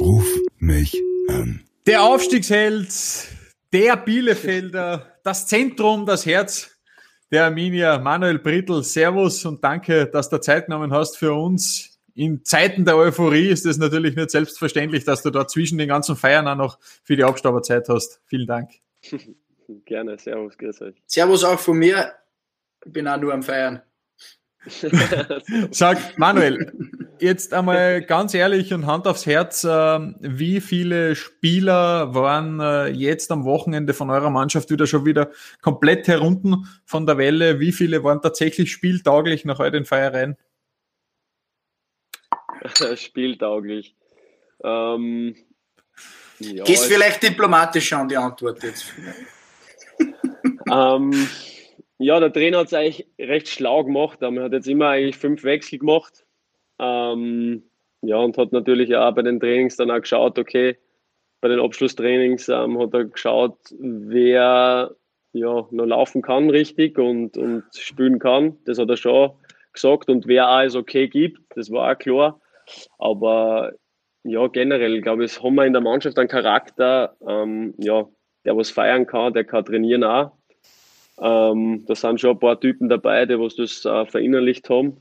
Ruf mich an. Der Aufstiegsheld, der Bielefelder, das Zentrum, das Herz der Arminia, Manuel Brittel. Servus und danke, dass du Zeit genommen hast für uns. In Zeiten der Euphorie ist es natürlich nicht selbstverständlich, dass du da zwischen den ganzen Feiern auch noch für die Abstauberzeit hast. Vielen Dank. Gerne, Servus, grüß euch. Servus auch von mir. Ich bin auch nur am Feiern. Sag, Manuel, jetzt einmal ganz ehrlich und Hand aufs Herz, äh, wie viele Spieler waren äh, jetzt am Wochenende von eurer Mannschaft wieder schon wieder komplett herunten von der Welle? Wie viele waren tatsächlich spieltauglich nach euren Feiereien? spieltauglich. Ähm, ja, Gehst vielleicht diplomatisch an die Antwort jetzt. ähm, ja, der Trainer hat es eigentlich recht schlau gemacht. Er hat jetzt immer eigentlich fünf Wechsel gemacht. Ähm, ja, und hat natürlich auch bei den Trainings dann auch geschaut, okay, bei den Abschlusstrainings ähm, hat er geschaut, wer ja noch laufen kann richtig und, und spielen kann. Das hat er schon gesagt und wer alles okay gibt, das war auch klar. Aber ja, generell, glaube ich, haben wir in der Mannschaft einen Charakter, ähm, ja, der was feiern kann, der kann trainieren auch. Ähm, da sind schon ein paar Typen dabei, die was das äh, verinnerlicht haben.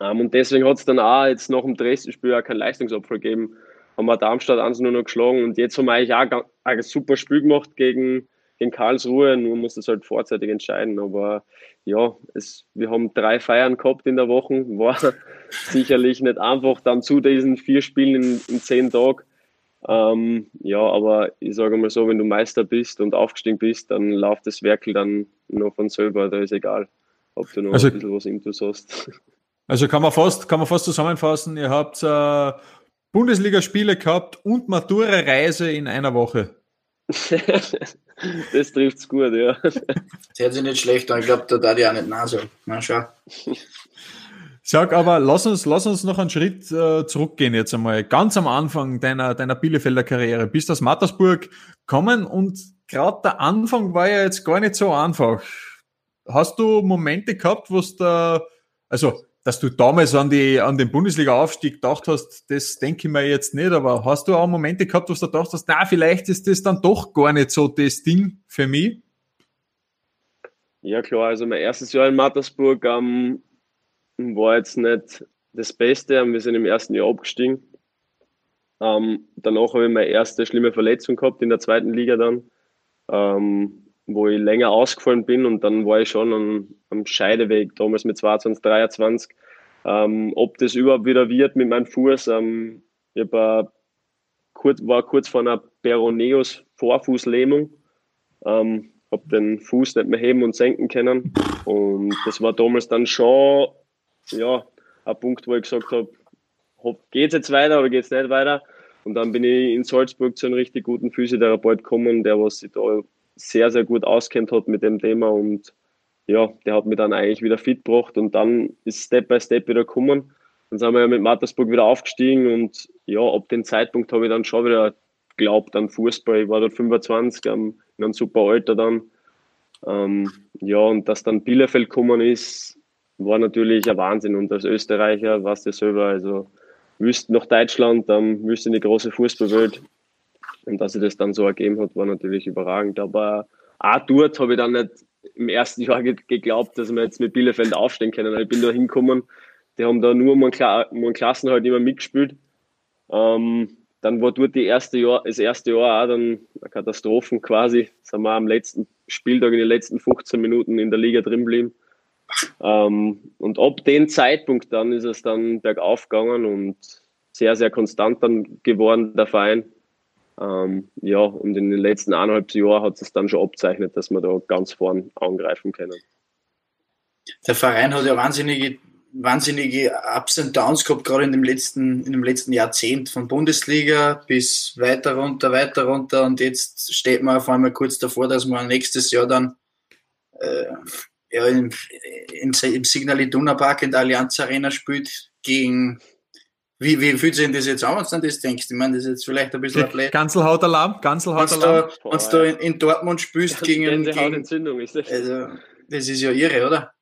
Ähm, und deswegen hat es dann auch jetzt nach dem Dresden-Spiel auch keinen Leistungsabfall gegeben. Haben wir Darmstadt 1 nur noch geschlagen und jetzt haben wir eigentlich auch ein super Spiel gemacht gegen, gegen Karlsruhe. Nur muss das halt vorzeitig entscheiden. Aber ja, es, wir haben drei Feiern gehabt in der Woche. War sicherlich nicht einfach dann zu diesen vier Spielen in, in zehn Tagen. Ähm, ja, aber ich sage mal so, wenn du Meister bist und aufgestiegen bist, dann läuft das Werkel dann noch von selber, da ist egal, ob du noch also, ein bisschen was Intus hast. Also kann man fast, kann man fast zusammenfassen, ihr habt äh, Bundesligaspiele gehabt und Matura-Reise in einer Woche. das trifft's gut, ja. Das hört sich nicht schlecht an, ich glaube, da da die auch nicht Nase. Na schau. Sag aber, lass uns, lass uns noch einen Schritt äh, zurückgehen jetzt einmal. Ganz am Anfang deiner, deiner Bielefelder Karriere. Bist aus Mattersburg gekommen und gerade der Anfang war ja jetzt gar nicht so einfach. Hast du Momente gehabt, wo es da, also, dass du damals an die, an den Bundesliga-Aufstieg gedacht hast, das denke ich mir jetzt nicht, aber hast du auch Momente gehabt, wo du gedacht hast, na, vielleicht ist das dann doch gar nicht so das Ding für mich? Ja, klar, also mein erstes Jahr in Mattersburg, ähm, war jetzt nicht das Beste. Wir sind im ersten Jahr abgestiegen. Ähm, danach habe ich meine erste schlimme Verletzung gehabt in der zweiten Liga dann, ähm, wo ich länger ausgefallen bin und dann war ich schon am, am Scheideweg, damals mit 22, 23. Ähm, ob das überhaupt wieder wird mit meinem Fuß. Ähm, ich war kurz, war kurz vor einer Peroneus Vorfußlähmung. Ähm, habe den Fuß nicht mehr heben und senken können. Und das war damals dann schon ja, ein Punkt, wo ich gesagt habe, geht es jetzt weiter oder geht es nicht weiter? Und dann bin ich in Salzburg zu einem richtig guten Physiotherapeut gekommen, der was sich da sehr, sehr gut auskennt hat mit dem Thema und ja, der hat mich dann eigentlich wieder fit gebracht und dann ist Step by Step wieder gekommen. Dann sind wir ja mit Mattersburg wieder aufgestiegen und ja, ab dem Zeitpunkt habe ich dann schon wieder geglaubt an Fußball. Ich war dort 25, ähm, in einem super Alter dann. Ähm, ja, und dass dann Bielefeld gekommen ist, war natürlich ein Wahnsinn. Und als Österreicher warst du selber, also wüsst nach Deutschland, dann wüsst in die große Fußballwelt. Und dass sich das dann so ergeben hat, war natürlich überragend. Aber auch dort habe ich dann nicht im ersten Jahr geglaubt, dass wir jetzt mit Bielefeld aufstehen können. Ich bin da hingekommen, die haben da nur um einen, Kla einen Klassenhalt immer mitgespielt. Ähm, dann war dort die erste Jahr, das erste Jahr auch dann eine Katastrophe quasi. Sind wir am letzten Spieltag in den letzten 15 Minuten in der Liga drin geblieben. Ähm, und ab dem Zeitpunkt dann ist es dann bergauf gegangen und sehr, sehr konstant dann geworden, der Verein. Ähm, ja, und in den letzten eineinhalb Jahren hat es dann schon abzeichnet, dass wir da ganz vorn angreifen können. Der Verein hat ja wahnsinnige, wahnsinnige Ups und Downs gehabt, gerade in dem letzten, in dem letzten Jahrzehnt, von Bundesliga bis weiter runter, weiter runter. Und jetzt steht man auf einmal kurz davor, dass man nächstes Jahr dann äh, ja, im, im, im Signal Iduna Park in der Allianz Arena spielt gegen wie, wie fühlt sich das jetzt an, wenn du das denkst? Ich meine, das ist jetzt vielleicht ein bisschen Athlet. Ganzelhautalarm, Ganzelhautalarm. Wenn du in, in, Dortmund spielst gegen, gegen Entzündung ist das. Also, das ist ja irre, oder?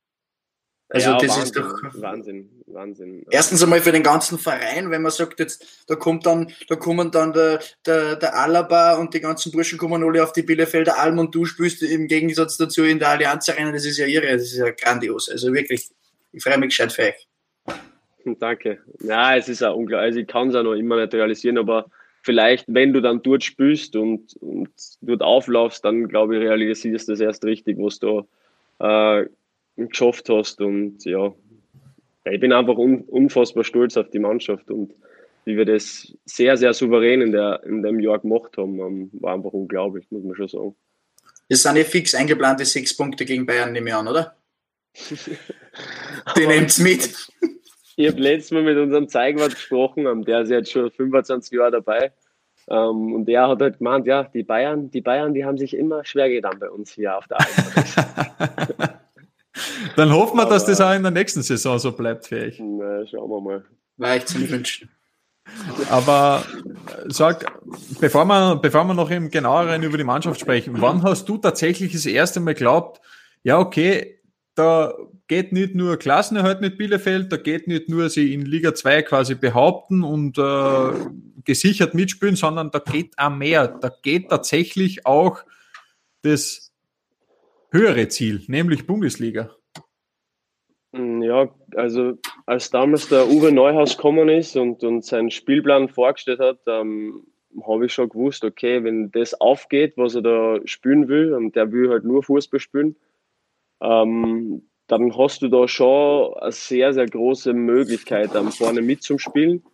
Also ja, das Wahnsinn, ist doch Wahnsinn, Wahnsinn. erstens einmal für den ganzen Verein, wenn man sagt, jetzt da kommt dann, da kommen dann der, der, der Alaba und die ganzen Burschen kommen alle auf die Bielefelder Alm und du spielst im Gegensatz dazu in der Allianz Arena, das ist ja irre, das ist ja grandios. Also wirklich, ich freue mich gescheit für euch. Danke. Ja, es ist auch unglaublich. Also ich kann es auch noch immer nicht realisieren, aber vielleicht, wenn du dann dort spielst und, und dort auflaufst, dann glaube ich, realisierst du das erst richtig, was du äh, geschafft hast. Und ja, ich bin einfach un, unfassbar stolz auf die Mannschaft und wie wir das sehr, sehr souverän in, der, in dem Jahr gemacht haben, ähm, war einfach unglaublich, muss man schon sagen. Das sind ja fix eingeplante sechs Punkte gegen Bayern, nehme ich an, oder? Die nehmt's mit. Ich habe letztes Mal mit unserem Zeigwart gesprochen, ähm, der ist jetzt schon 25 Jahre dabei. Ähm, und der hat halt gemeint, ja, die Bayern, die Bayern, die haben sich immer schwer getan bei uns hier auf der Alm. Dann hoffen wir, dass das auch in der nächsten Saison so bleibt für euch. Na, schauen wir mal. War ich zum Wünschen. Aber äh, sag, bevor wir, bevor wir noch im genaueren über die Mannschaft sprechen, wann hast du tatsächlich das erste Mal geglaubt, ja, okay, da geht nicht nur Klassenerhalt mit Bielefeld, da geht nicht nur sie in Liga 2 quasi behaupten und äh, gesichert mitspielen, sondern da geht auch mehr. Da geht tatsächlich auch das höhere Ziel, nämlich Bundesliga. Mm, Ja, also als damals der Uwe Neuhaus gekommen ist und, und seinen Spielplan vorgestellt hat, ähm, habe ich schon gewusst, okay, wenn das aufgeht, was er da spielen will, und der will halt nur Fußball spielen, ähm, dann hast du da schon eine sehr, sehr große Möglichkeit, dann vorne mitzuspielen.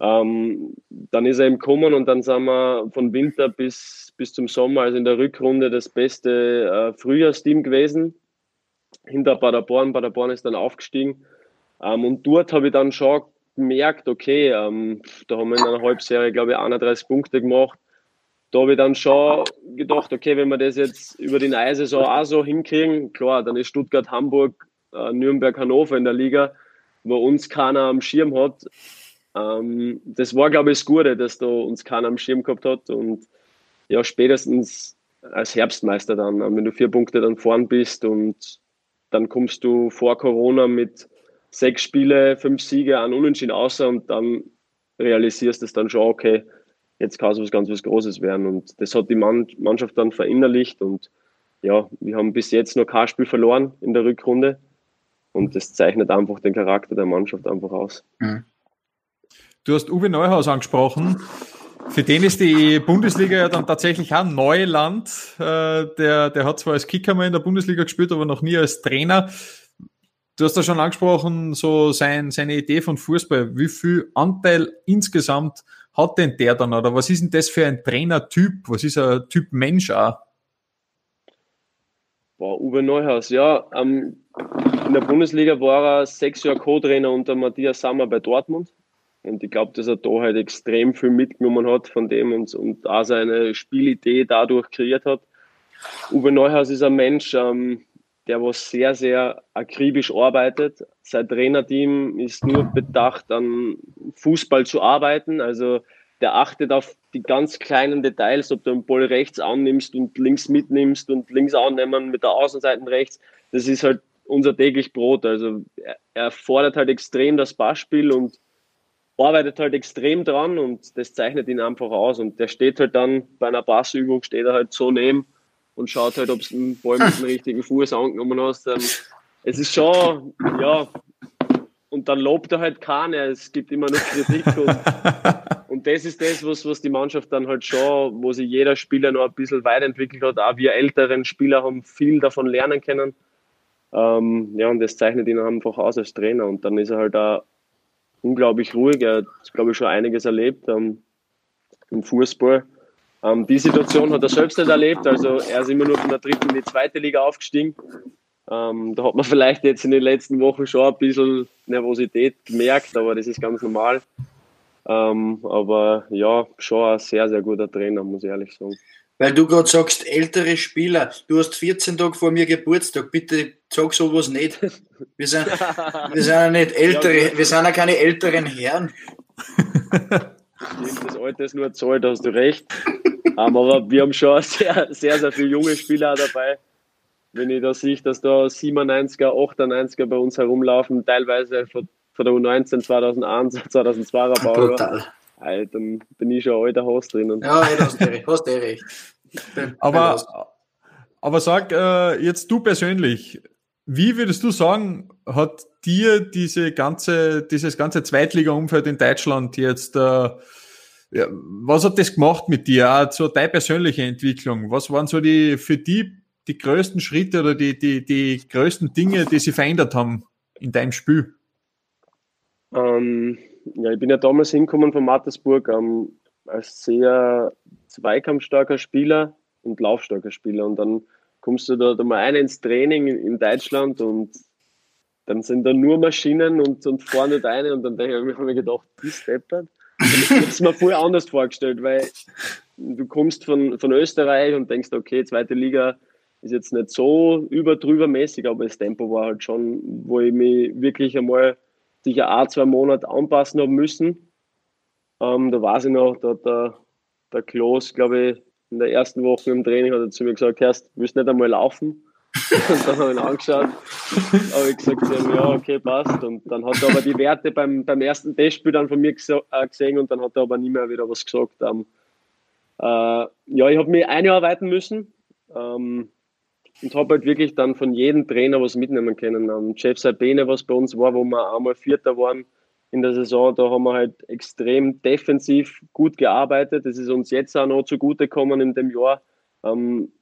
Ähm, dann ist er eben gekommen und dann sind wir von Winter bis, bis zum Sommer, also in der Rückrunde, das beste äh, Frühjahrsteam gewesen. Hinter Paderborn. Paderborn ist dann aufgestiegen. Ähm, und dort habe ich dann schon gemerkt, okay, ähm, da haben wir in einer Halbserie, glaube ich, 31 Punkte gemacht. Da habe ich dann schon gedacht, okay, wenn wir das jetzt über die neue Saison auch so hinkriegen, klar, dann ist Stuttgart, Hamburg, äh, Nürnberg, Hannover in der Liga, wo uns keiner am Schirm hat. Ähm, das war, glaube ich, das Gute, dass da uns keiner am Schirm gehabt hat. Und ja, spätestens als Herbstmeister dann, wenn du vier Punkte dann vorn bist und dann kommst du vor Corona mit sechs Spiele, fünf Siege an Unentschieden außer und dann realisierst du es dann schon, okay, jetzt kann es was ganz was Großes werden. Und das hat die Mann Mannschaft dann verinnerlicht und ja, wir haben bis jetzt noch kein Spiel verloren in der Rückrunde und das zeichnet einfach den Charakter der Mannschaft einfach aus. Du hast Uwe Neuhaus angesprochen. Für den ist die Bundesliga ja dann tatsächlich auch Neuland. Äh, der, der hat zwar als Kicker mal in der Bundesliga gespielt, aber noch nie als Trainer. Du hast da schon angesprochen, so sein, seine Idee von Fußball. Wie viel Anteil insgesamt hat denn der dann? Oder was ist denn das für ein Trainertyp? Was ist ein Typ Mensch auch? Boah, Uwe Neuhaus, ja. Ähm, in der Bundesliga war er sechs Jahre Co-Trainer unter Matthias Sammer bei Dortmund. Und ich glaube, dass er da halt extrem viel mitgenommen hat von dem und, und auch seine Spielidee dadurch kreiert hat. Uwe Neuhaus ist ein Mensch, ähm, der was sehr, sehr akribisch arbeitet. Sein Trainerteam ist nur bedacht, an Fußball zu arbeiten. Also der achtet auf die ganz kleinen Details, ob du den Ball rechts annimmst und links mitnimmst und links annehmen mit der Außenseite rechts. Das ist halt unser täglich Brot. Also er, er fordert halt extrem das Passspiel und arbeitet halt extrem dran und das zeichnet ihn einfach aus. Und der steht halt dann bei einer Passübung, steht er halt so neben und schaut halt, ob es den Ball mit dem richtigen Fuß angenommen hast. Ähm, es ist schon, ja, und dann lobt er halt keiner, es gibt immer noch Kritik und, und das ist das, was, was die Mannschaft dann halt schon, wo sich jeder Spieler noch ein bisschen weiterentwickelt hat, auch wir älteren Spieler haben viel davon lernen können. Ähm, ja, und das zeichnet ihn einfach aus als Trainer und dann ist er halt auch unglaublich ruhig, er hat, glaube ich, schon einiges erlebt ähm, im Fußball. Ähm, die Situation hat er selbst nicht erlebt, also er ist immer nur von der dritten in die zweite Liga aufgestiegen. Ähm, da hat man vielleicht jetzt in den letzten Wochen schon ein bisschen Nervosität gemerkt, aber das ist ganz normal. Ähm, aber ja, schon ein sehr, sehr guter Trainer, muss ich ehrlich sagen. Weil du gerade sagst, ältere Spieler, du hast 14 Tage vor mir Geburtstag, bitte sag sowas nicht. Wir sind, wir sind ja nicht ältere, wir sind ja keine älteren Herren. Das Alter ist nur Zahl, da hast du recht. Um, aber wir haben schon sehr, sehr, sehr viele junge Spieler dabei. wenn ich da sehe, dass da 97er, 98er bei uns herumlaufen, teilweise von, von der U19 2001, 2002er Baujahr. Brutal. Alter, dann bin ich schon ein alter Haus drinnen. Ja, ey, hast du recht. Hast du recht. Aber, aber sag äh, jetzt du persönlich, wie würdest du sagen, hat dir diese ganze, dieses ganze Zweitliga-Umfeld in Deutschland jetzt, äh, was hat das gemacht mit dir? Auch deine persönliche Entwicklung. Was waren so die für die die größten Schritte oder die, die, die größten Dinge, die sie verändert haben in deinem Spiel? Ähm, ja, ich bin ja damals hingekommen von Mattersburg ähm, als sehr zweikampfstarker Spieler und laufstarker Spieler. Und dann kommst du da, da mal ein ins Training in, Deutschland und dann sind da nur Maschinen und, und vorne eine und dann habe ich mir gedacht, die steppert. Ich habe es mir voll anders vorgestellt, weil du kommst von, von Österreich und denkst, okay, zweite Liga ist jetzt nicht so überdrüber mäßig, aber das Tempo war halt schon, wo ich mich wirklich einmal sicher ein, zwei Monate anpassen habe müssen. Ähm, da weiß ich noch, da hat der, der Klos, glaube ich, in der ersten Woche im Training hat er zu mir gesagt, Herst, willst nicht einmal laufen? und dann habe ich ihn angeschaut, habe ich gesagt, ja, okay, passt. Und dann hat er aber die Werte beim, beim ersten Testspiel dann von mir äh, gesehen und dann hat er aber nie mehr wieder was gesagt. Ähm, äh, ja, ich habe mich einarbeiten müssen ähm, und habe halt wirklich dann von jedem Trainer was mitnehmen können. Ähm, Jeff Sabine, was bei uns war, wo wir einmal Vierter waren in der Saison, da haben wir halt extrem defensiv gut gearbeitet. Das ist uns jetzt auch noch zugutekommen in dem Jahr. Ähm,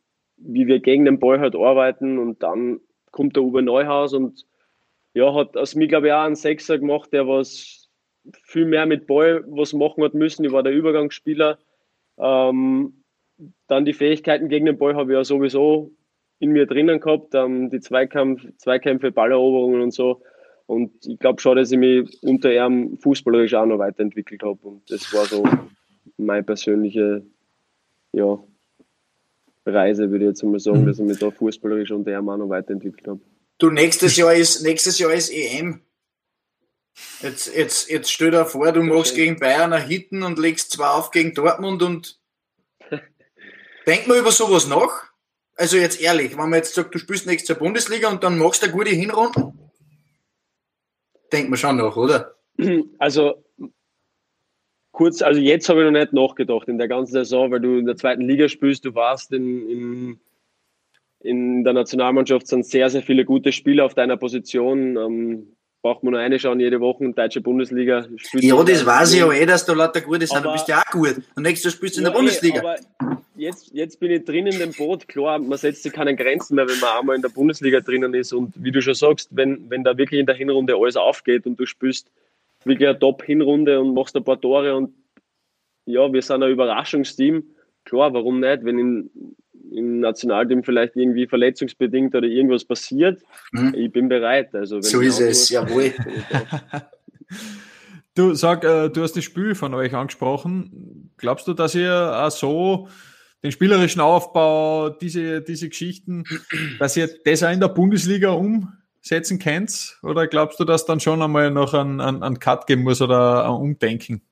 wie wir gegen den Ball halt arbeiten und dann kommt der Uwe Neuhaus und ja, hat aus mir, glaube ich, auch einen Sechser gemacht, der was viel mehr mit Ball was machen hat müssen. Ich war der Übergangsspieler. Ähm, dann die Fähigkeiten gegen den Ball habe ich ja sowieso in mir drinnen gehabt, ähm, die Zweikampf, Zweikämpfe, Balleroberungen und so. Und ich glaube schon, dass ich mich unter ihm fußballerisch auch noch weiterentwickelt habe. Und das war so meine persönliche ja, Reise, würde ich jetzt mal sagen, mhm. dass ich mich da fußballerisch unter ihm auch noch weiterentwickelt habe. Du, nächstes Jahr ist, nächstes Jahr ist EM. Jetzt, jetzt, jetzt stell dir vor, du machst gegen Bayern ein Hitten und legst zwei auf gegen Dortmund und denk mal über sowas nach. Also jetzt ehrlich, wenn man jetzt sagt, du spielst nächstes Jahr Bundesliga und dann machst du eine gute Hinrunde, denkt man schon nach, oder? Also kurz, also jetzt habe ich noch nicht nachgedacht in der ganzen Saison, weil du in der zweiten Liga spielst, du warst in, in, in der Nationalmannschaft sind sehr, sehr viele gute Spieler auf deiner Position. Ähm, braucht man nur eine schauen jede Woche in deutsche Bundesliga. Ja, das weiß ich ja eh, dass du lauter gut ist, du bist ja auch gut. Und nächstes Jahr spielst du in der Bundesliga. aber jetzt, jetzt bin ich drin in dem Boot. Klar, man setzt sich keine Grenzen mehr, wenn man einmal in der Bundesliga drinnen ist. Und wie du schon sagst, wenn, wenn da wirklich in der Hinrunde alles aufgeht und du spielst wirklich eine Top-Hinrunde und machst ein paar Tore und ja, wir sind ein Überraschungsteam. Klar, warum nicht, wenn in, im Nationalteam vielleicht irgendwie verletzungsbedingt oder irgendwas passiert, mhm. ich bin bereit. Also, so ist es, jawohl. Du sag, äh, du hast das Spiel von euch angesprochen. Glaubst du, dass ihr auch so den spielerischen Aufbau, diese, diese Geschichten, dass ihr das auch in der Bundesliga umsetzen könnt? Oder glaubst du, dass dann schon einmal noch einen, einen, einen Cut geben muss oder ein Umdenken?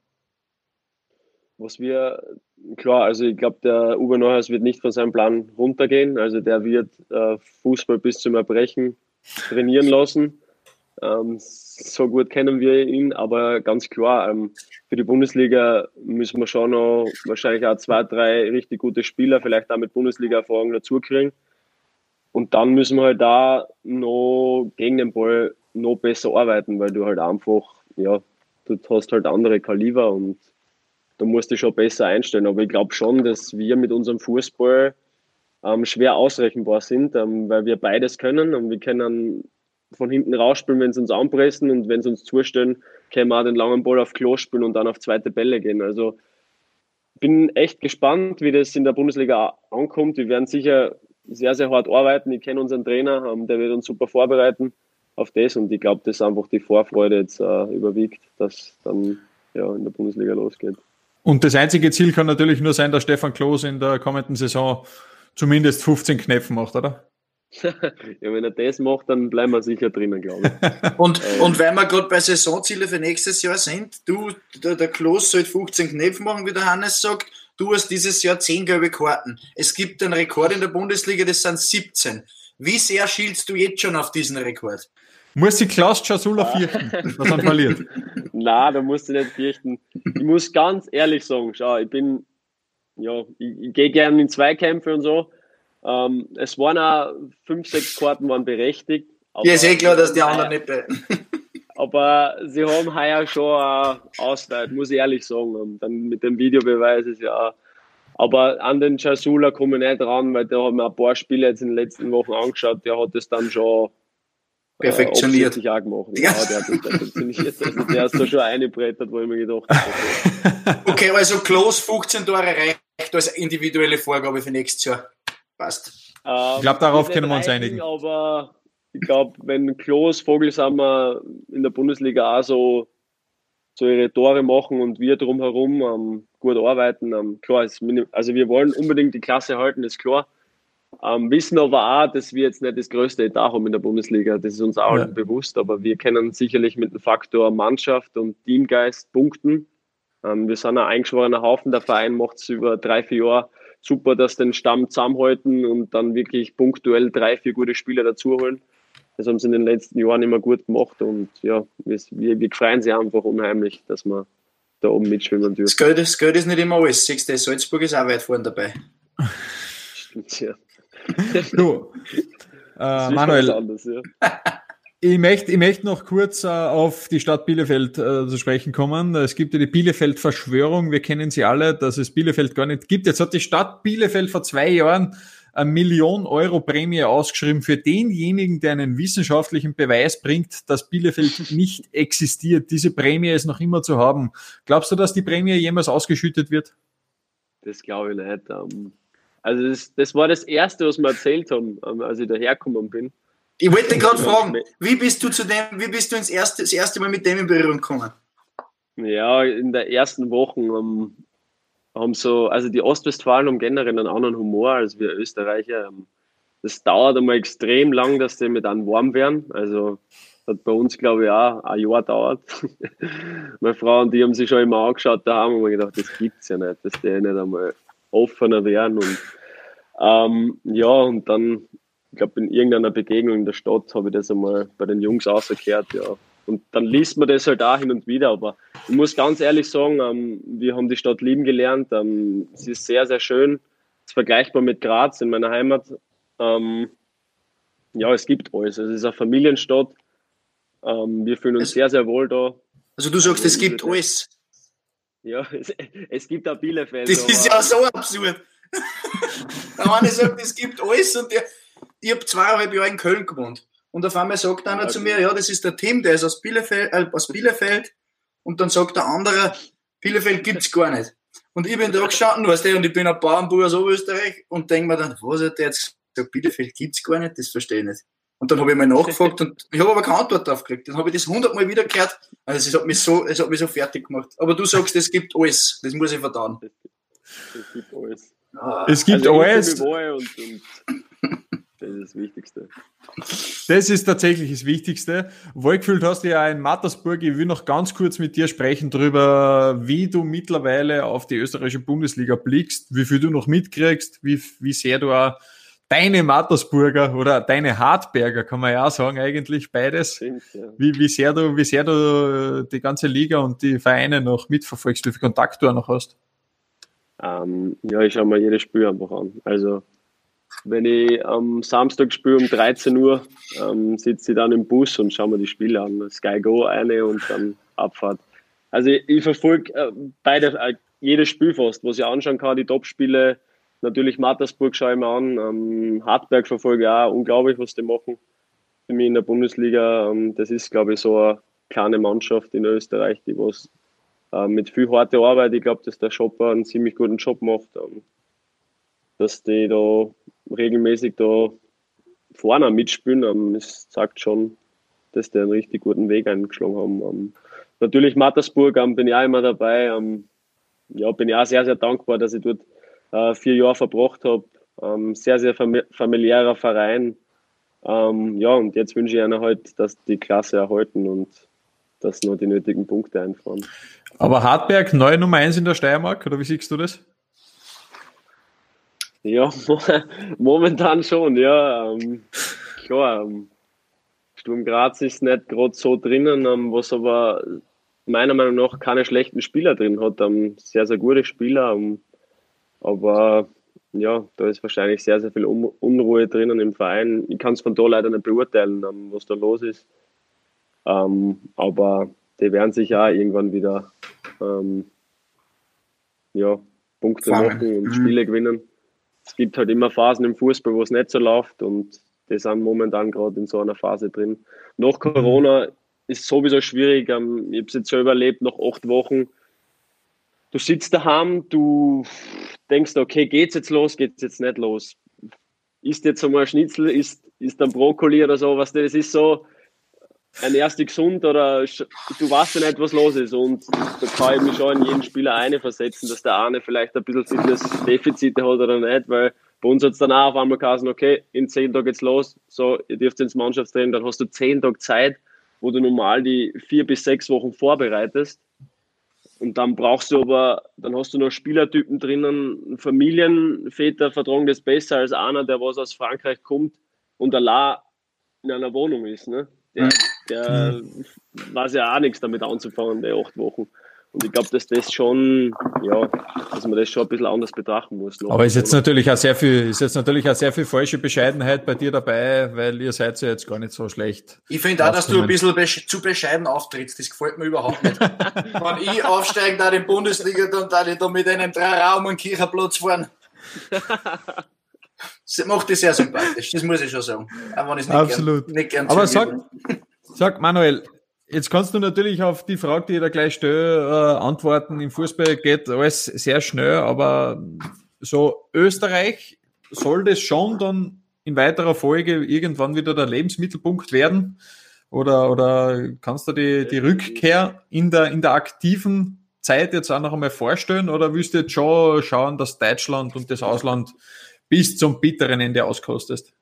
Was wir, klar, also ich glaube, der Uwe Neuhaus wird nicht von seinem Plan runtergehen. Also der wird äh, Fußball bis zum Erbrechen trainieren lassen. Ähm, so gut kennen wir ihn, aber ganz klar, ähm, für die Bundesliga müssen wir schon noch wahrscheinlich auch zwei, drei richtig gute Spieler, vielleicht auch mit Bundesliga-Erfahrung dazu kriegen. Und dann müssen wir halt da noch gegen den Ball noch besser arbeiten, weil du halt einfach, ja, du hast halt andere Kaliber und da musst du schon besser einstellen. Aber ich glaube schon, dass wir mit unserem Fußball ähm, schwer ausrechenbar sind, ähm, weil wir beides können und wir können von hinten rausspielen, wenn sie uns anpressen und wenn sie uns zustellen, können wir auch den langen Ball auf Klo spielen und dann auf zweite Bälle gehen. Also bin echt gespannt, wie das in der Bundesliga ankommt. Wir werden sicher sehr, sehr hart arbeiten. Ich kenne unseren Trainer, ähm, der wird uns super vorbereiten auf das und ich glaube, dass einfach die Vorfreude jetzt äh, überwiegt, dass dann ja, in der Bundesliga losgeht. Und das einzige Ziel kann natürlich nur sein, dass Stefan Klos in der kommenden Saison zumindest 15 Knöpfen macht, oder? ja, wenn er das macht, dann bleiben wir sicher drinnen, glaube ich. und, ähm. und weil wir gerade bei Saisonziele für nächstes Jahr sind, du, der, der Klos soll 15 Knöpfe machen, wie der Hannes sagt, du hast dieses Jahr 10 gelbe Karten. Es gibt einen Rekord in der Bundesliga, das sind 17. Wie sehr schielst du jetzt schon auf diesen Rekord? Muss die Klaus Chasula fürchten, dass er verliert? Na, da musst du nicht fürchten. Ich muss ganz ehrlich sagen, schau, ich bin, ja, ich, ich gehe gerne in Zweikämpfe und so. Ähm, es waren auch fünf, sechs Karten waren berechtigt. Ja, ist eh klar, dass die anderen nicht. Aber sie haben heuer schon eine Auszeit, muss ich ehrlich sagen. Und dann mit dem Videobeweis ist ja. Aber an den Chasula komme ich nicht ran, weil der hat mir ein paar Spiele jetzt in den letzten Wochen angeschaut. Der hat es dann schon perfektioniert. Äh, auch gemacht. Ja, ja der hat das perfektioniert. Also der ist da schon eingebrettert, wo ich mir gedacht habe. Okay, also close 15 Tore reicht als individuelle Vorgabe für nächstes Jahr. Passt. Ähm, ich glaube, darauf können wir uns einigen. Aber ich glaube, wenn Klos, Vogelsammer in der Bundesliga auch so, so ihre Tore machen und wir drumherum ähm, gut arbeiten, ähm, klar, ist, also wir wollen unbedingt die Klasse halten, ist klar. Ähm, wissen aber auch, dass wir jetzt nicht das größte Etat haben in der Bundesliga. Das ist uns auch ja. bewusst, aber wir können sicherlich mit dem Faktor Mannschaft und Teamgeist punkten. Ähm, wir sind ein eingeschworener Haufen. Der Verein macht es über drei, vier Jahre super, dass den Stamm zusammenhalten und dann wirklich punktuell drei, vier gute Spieler dazuholen. Das haben sie in den letzten Jahren immer gut gemacht und ja, wir, wir freuen sich einfach unheimlich, dass wir da oben mitschwimmen dürfen. Das Geld, das Geld ist nicht immer alles. Siehst du, Salzburg ist auch weit vorne dabei. Stimmt, ja. Du, äh, Manuel, anders, ja. Ich möchte, ich möchte noch kurz äh, auf die Stadt Bielefeld äh, zu sprechen kommen. Es gibt ja die Bielefeld-Verschwörung. Wir kennen sie alle, dass es Bielefeld gar nicht gibt. Jetzt hat die Stadt Bielefeld vor zwei Jahren eine Million Euro Prämie ausgeschrieben für denjenigen, der einen wissenschaftlichen Beweis bringt, dass Bielefeld nicht existiert. Diese Prämie ist noch immer zu haben. Glaubst du, dass die Prämie jemals ausgeschüttet wird? Das glaube ich nicht. Ähm, also das, das war das Erste, was wir erzählt haben, ähm, als ich dahergekommen bin ich wollte gerade fragen, wie bist du zu dem, wie bist du ins erste, das erste Mal mit dem in Berührung gekommen? Ja, in der ersten Woche um, haben so, also die Ostwestfalen haben generell einen anderen Humor als wir Österreicher. Ähm, das dauert einmal extrem lang, dass die mit einem warm werden. Also hat bei uns, glaube ich, auch ein Jahr dauert. Meine Frau und die haben sich schon immer angeschaut, da haben wir gedacht, das gibt es ja nicht, dass die nicht einmal offener werden. Und ähm, ja, und dann ich glaube, in irgendeiner Begegnung in der Stadt habe ich das einmal bei den Jungs ausgekehrt, ja. Und dann liest man das halt auch hin und wieder. Aber ich muss ganz ehrlich sagen, ähm, wir haben die Stadt lieben gelernt. Ähm, sie ist sehr, sehr schön. Es ist vergleichbar mit Graz in meiner Heimat. Ähm, ja, es gibt alles. Es ist eine Familienstadt. Ähm, wir fühlen uns es, sehr, sehr wohl da. Also du sagst, es gibt alles. Ja, es, es gibt auch Bielefeld. Das ist ja so absurd. der eine sagt, es gibt alles und der, ich habe zweieinhalb Jahre in Köln gewohnt. Und auf einmal sagt einer zu mir, ja, das ist der Tim, der ist aus Bielefeld, äh, aus Bielefeld. Und dann sagt der andere, Bielefeld gibt's gar nicht. Und ich bin da gestanden, weißt du, und ich bin ein Bauernbauer aus Oberösterreich und denke mir dann, was hat der jetzt gesagt, Bielefeld gibt's gar nicht, das verstehe ich nicht. Und dann habe ich mal nachgefragt und ich habe aber keine Antwort darauf gekriegt. Dann habe ich das hundertmal wieder gehört. Also es hat mich so, es hat mich so fertig gemacht. Aber du sagst, es gibt alles. Das muss ich verdauen. Es gibt alles. Ah. Es gibt also alles. Und, und das ist das Wichtigste. Das ist tatsächlich das Wichtigste. Wohlgefühlt hast du ja in Mattersburg. Ich will noch ganz kurz mit dir sprechen darüber, wie du mittlerweile auf die österreichische Bundesliga blickst, wie viel du noch mitkriegst, wie, wie sehr du auch deine Mattersburger oder deine Hartberger, kann man ja auch sagen, eigentlich beides. Stimmt, ja. wie, wie, sehr du, wie sehr du die ganze Liga und die Vereine noch mitverfolgst, wie viel Kontakt du auch noch hast. Ähm, ja, ich schaue mir jedes Spiel einfach an. Also wenn ich am Samstag spiele um 13 Uhr, ähm, sitze ich dann im Bus und schaue mir die Spiele an. Sky Go eine und dann Abfahrt. Also ich, ich verfolge äh, äh, jedes Spiel fast, was ich anschauen kann, die Top-Spiele. Natürlich Mattersburg schaue ich mir an. Ähm, Hartberg verfolge ich auch. Unglaublich, was die machen. Für mich in der Bundesliga. Ähm, das ist, glaube ich, so eine kleine Mannschaft in Österreich, die was äh, mit viel harter Arbeit, ich glaube, dass der Shopper einen ziemlich guten Job macht. Ähm, dass die da regelmäßig da vorne mitspielen. Ähm, es sagt schon, dass die einen richtig guten Weg eingeschlagen haben. Ähm, natürlich Mattersburg ähm, bin ich auch immer dabei. Ja, bin ich auch sehr, sehr dankbar, dass ich dort äh, vier Jahre verbracht habe. Sehr, sehr familiärer Verein. Ja, und jetzt wünsche ich einer halt, dass die Klasse erhalten und dass nur die nötigen Punkte einfahren. Aber Hartberg, neue Nummer eins in der Steiermark, oder wie siehst du das? Ja, momentan schon, ja. Ähm, klar, ähm, Sturm Graz ist nicht gerade so drinnen, ähm, was aber meiner Meinung nach keine schlechten Spieler drin hat. Ähm, sehr, sehr gute Spieler. Ähm, aber ja, da ist wahrscheinlich sehr, sehr viel Unruhe drinnen im Verein. Ich kann es von da leider nicht beurteilen, ähm, was da los ist. Aber die werden sich auch irgendwann wieder ja, Punkte Fangen. machen und mhm. Spiele gewinnen. Es gibt halt immer Phasen im Fußball, wo es nicht so läuft und die sind momentan gerade in so einer Phase drin. Nach Corona ist sowieso schwierig. Ähm, ich habe es jetzt selber erlebt, nach acht Wochen. Du sitzt daheim, du denkst, okay, geht's jetzt los, geht's jetzt nicht los? Ist jetzt einmal ein Schnitzel, ist, ist ein Brokkoli oder so, was das ist so, ein erste gesund oder du weißt ja nicht, was los ist. Und da kann ich mich schon in jeden Spieler eine versetzen, dass der eine vielleicht ein bisschen Fitnessdefizite hat oder nicht, weil bei uns hat es dann auch auf einmal gesagt, okay, in zehn Tagen geht's los, so, ihr dürft ins Mannschaftstraining, dann hast du zehn Tage Zeit, wo du normal die vier bis sechs Wochen vorbereitest. Und dann brauchst du aber, dann hast du noch Spielertypen drinnen, Familienväter vertragen das besser als einer, der was aus Frankreich kommt und allein in einer Wohnung ist. Ne? Der, der mhm. weiß ja auch nichts damit anzufangen, die acht Wochen. Und ich glaube, dass das schon, ja, dass man das schon ein bisschen anders betrachten muss. Aber ist jetzt natürlich auch sehr viel, ist jetzt natürlich auch sehr viel falsche Bescheidenheit bei dir dabei, weil ihr seid ja jetzt gar nicht so schlecht. Ich finde auch, dass du ein bisschen besch zu bescheiden auftrittst. Das gefällt mir überhaupt nicht. Wenn ich aufsteige da in die Bundesliga, dann da ich da mit einem Drei-Raum und Kirchenplatz fahren. Das macht dich sehr sympathisch, das muss ich schon sagen. Auch wenn ich nicht Absolut. Gern, nicht gern Aber sag, sag, Manuel, Jetzt kannst du natürlich auf die Frage, die ich da gleich stelle, äh, antworten. Im Fußball geht alles sehr schnell, aber so Österreich soll das schon dann in weiterer Folge irgendwann wieder der Lebensmittelpunkt werden? Oder, oder kannst du die, die Rückkehr in der, in der aktiven Zeit jetzt auch noch einmal vorstellen? Oder willst du jetzt schon schauen, dass Deutschland und das Ausland bis zum bitteren Ende auskostest?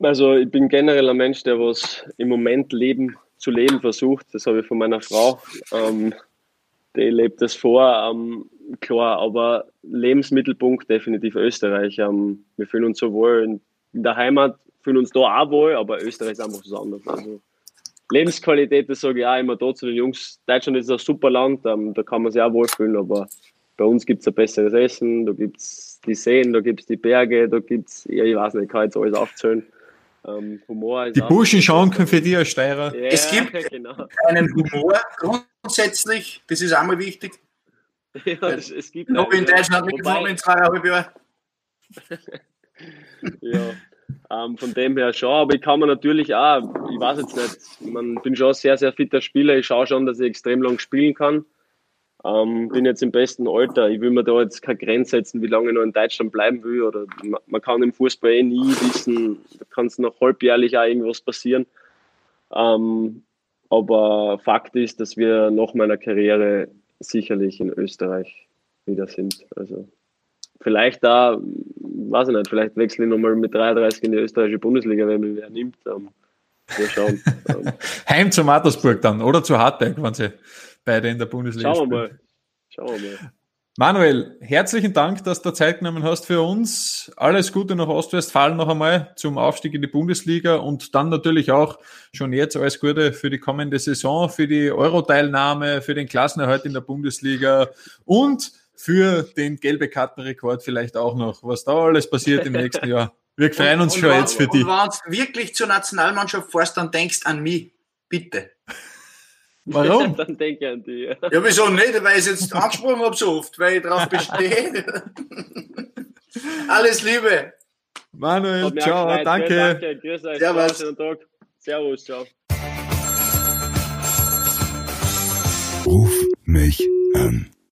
Also ich bin generell ein Mensch, der was im Moment leben zu leben versucht. Das habe ich von meiner Frau. Ähm, die lebt das vor, ähm, klar, aber Lebensmittelpunkt definitiv Österreich. Ähm, wir fühlen uns so wohl in, in, der Heimat, fühlen uns da auch wohl, aber Österreich ist einfach was anderes. Also, Lebensqualität, das sage ich auch immer da zu den Jungs. Deutschland ist ein super Land, ähm, da kann man sich auch wohlfühlen, aber bei uns gibt es ein besseres Essen, da gibt es die Seen, da gibt es die Berge, da gibt es, ja, ich weiß nicht, ich kann jetzt alles aufzählen. Ähm, Humor die Burschenschanken für dich als Steirer. Ja, es gibt genau. einen Humor grundsätzlich, das ist einmal wichtig. Ja, es, es gibt noch in Deutschland mitgefahren in zweieinhalb Jahren. ja, ähm, von dem her schon, aber ich kann mir natürlich auch, ich weiß jetzt nicht, ich bin schon ein sehr, sehr fitter Spieler, ich schaue schon, dass ich extrem lang spielen kann. Ähm, bin jetzt im besten Alter. Ich will mir da jetzt keine Grenze setzen, wie lange ich noch in Deutschland bleiben will. Oder man kann im Fußball eh nie wissen, da kann es noch halbjährlich auch irgendwas passieren. Ähm, aber Fakt ist, dass wir nach meiner Karriere sicherlich in Österreich wieder sind. Also vielleicht da, weiß ich nicht, vielleicht wechsle ich nochmal mit 33 in die österreichische Bundesliga, wenn mich wer nimmt. Ähm, wir schauen. Heim zu Mattersburg dann oder zu Hartberg, wenn sie beide in der Bundesliga Schauen wir mal. Schauen wir mal. Manuel, herzlichen Dank, dass du Zeit genommen hast für uns. Alles Gute nach Ostwestfalen noch einmal zum Aufstieg in die Bundesliga und dann natürlich auch schon jetzt alles Gute für die kommende Saison, für die Euro-Teilnahme, für den Klassenerhalt in der Bundesliga und für den gelbe Kartenrekord vielleicht auch noch, was da alles passiert im nächsten Jahr. Wir freuen uns und, schon und jetzt für dich. Und wenn du wirklich zur Nationalmannschaft fährst, dann denkst an mich. Bitte. Warum? Dann denke ich an die. Ja, ja wieso nicht? Weil ich es jetzt angesprochen habe so oft, weil ich darauf bestehe. Alles Liebe. Manuel, ciao, gefreut. danke. Ja, danke. Grüß euch. Servus. Ciao, Tag. Servus, ciao. Ruf mich an.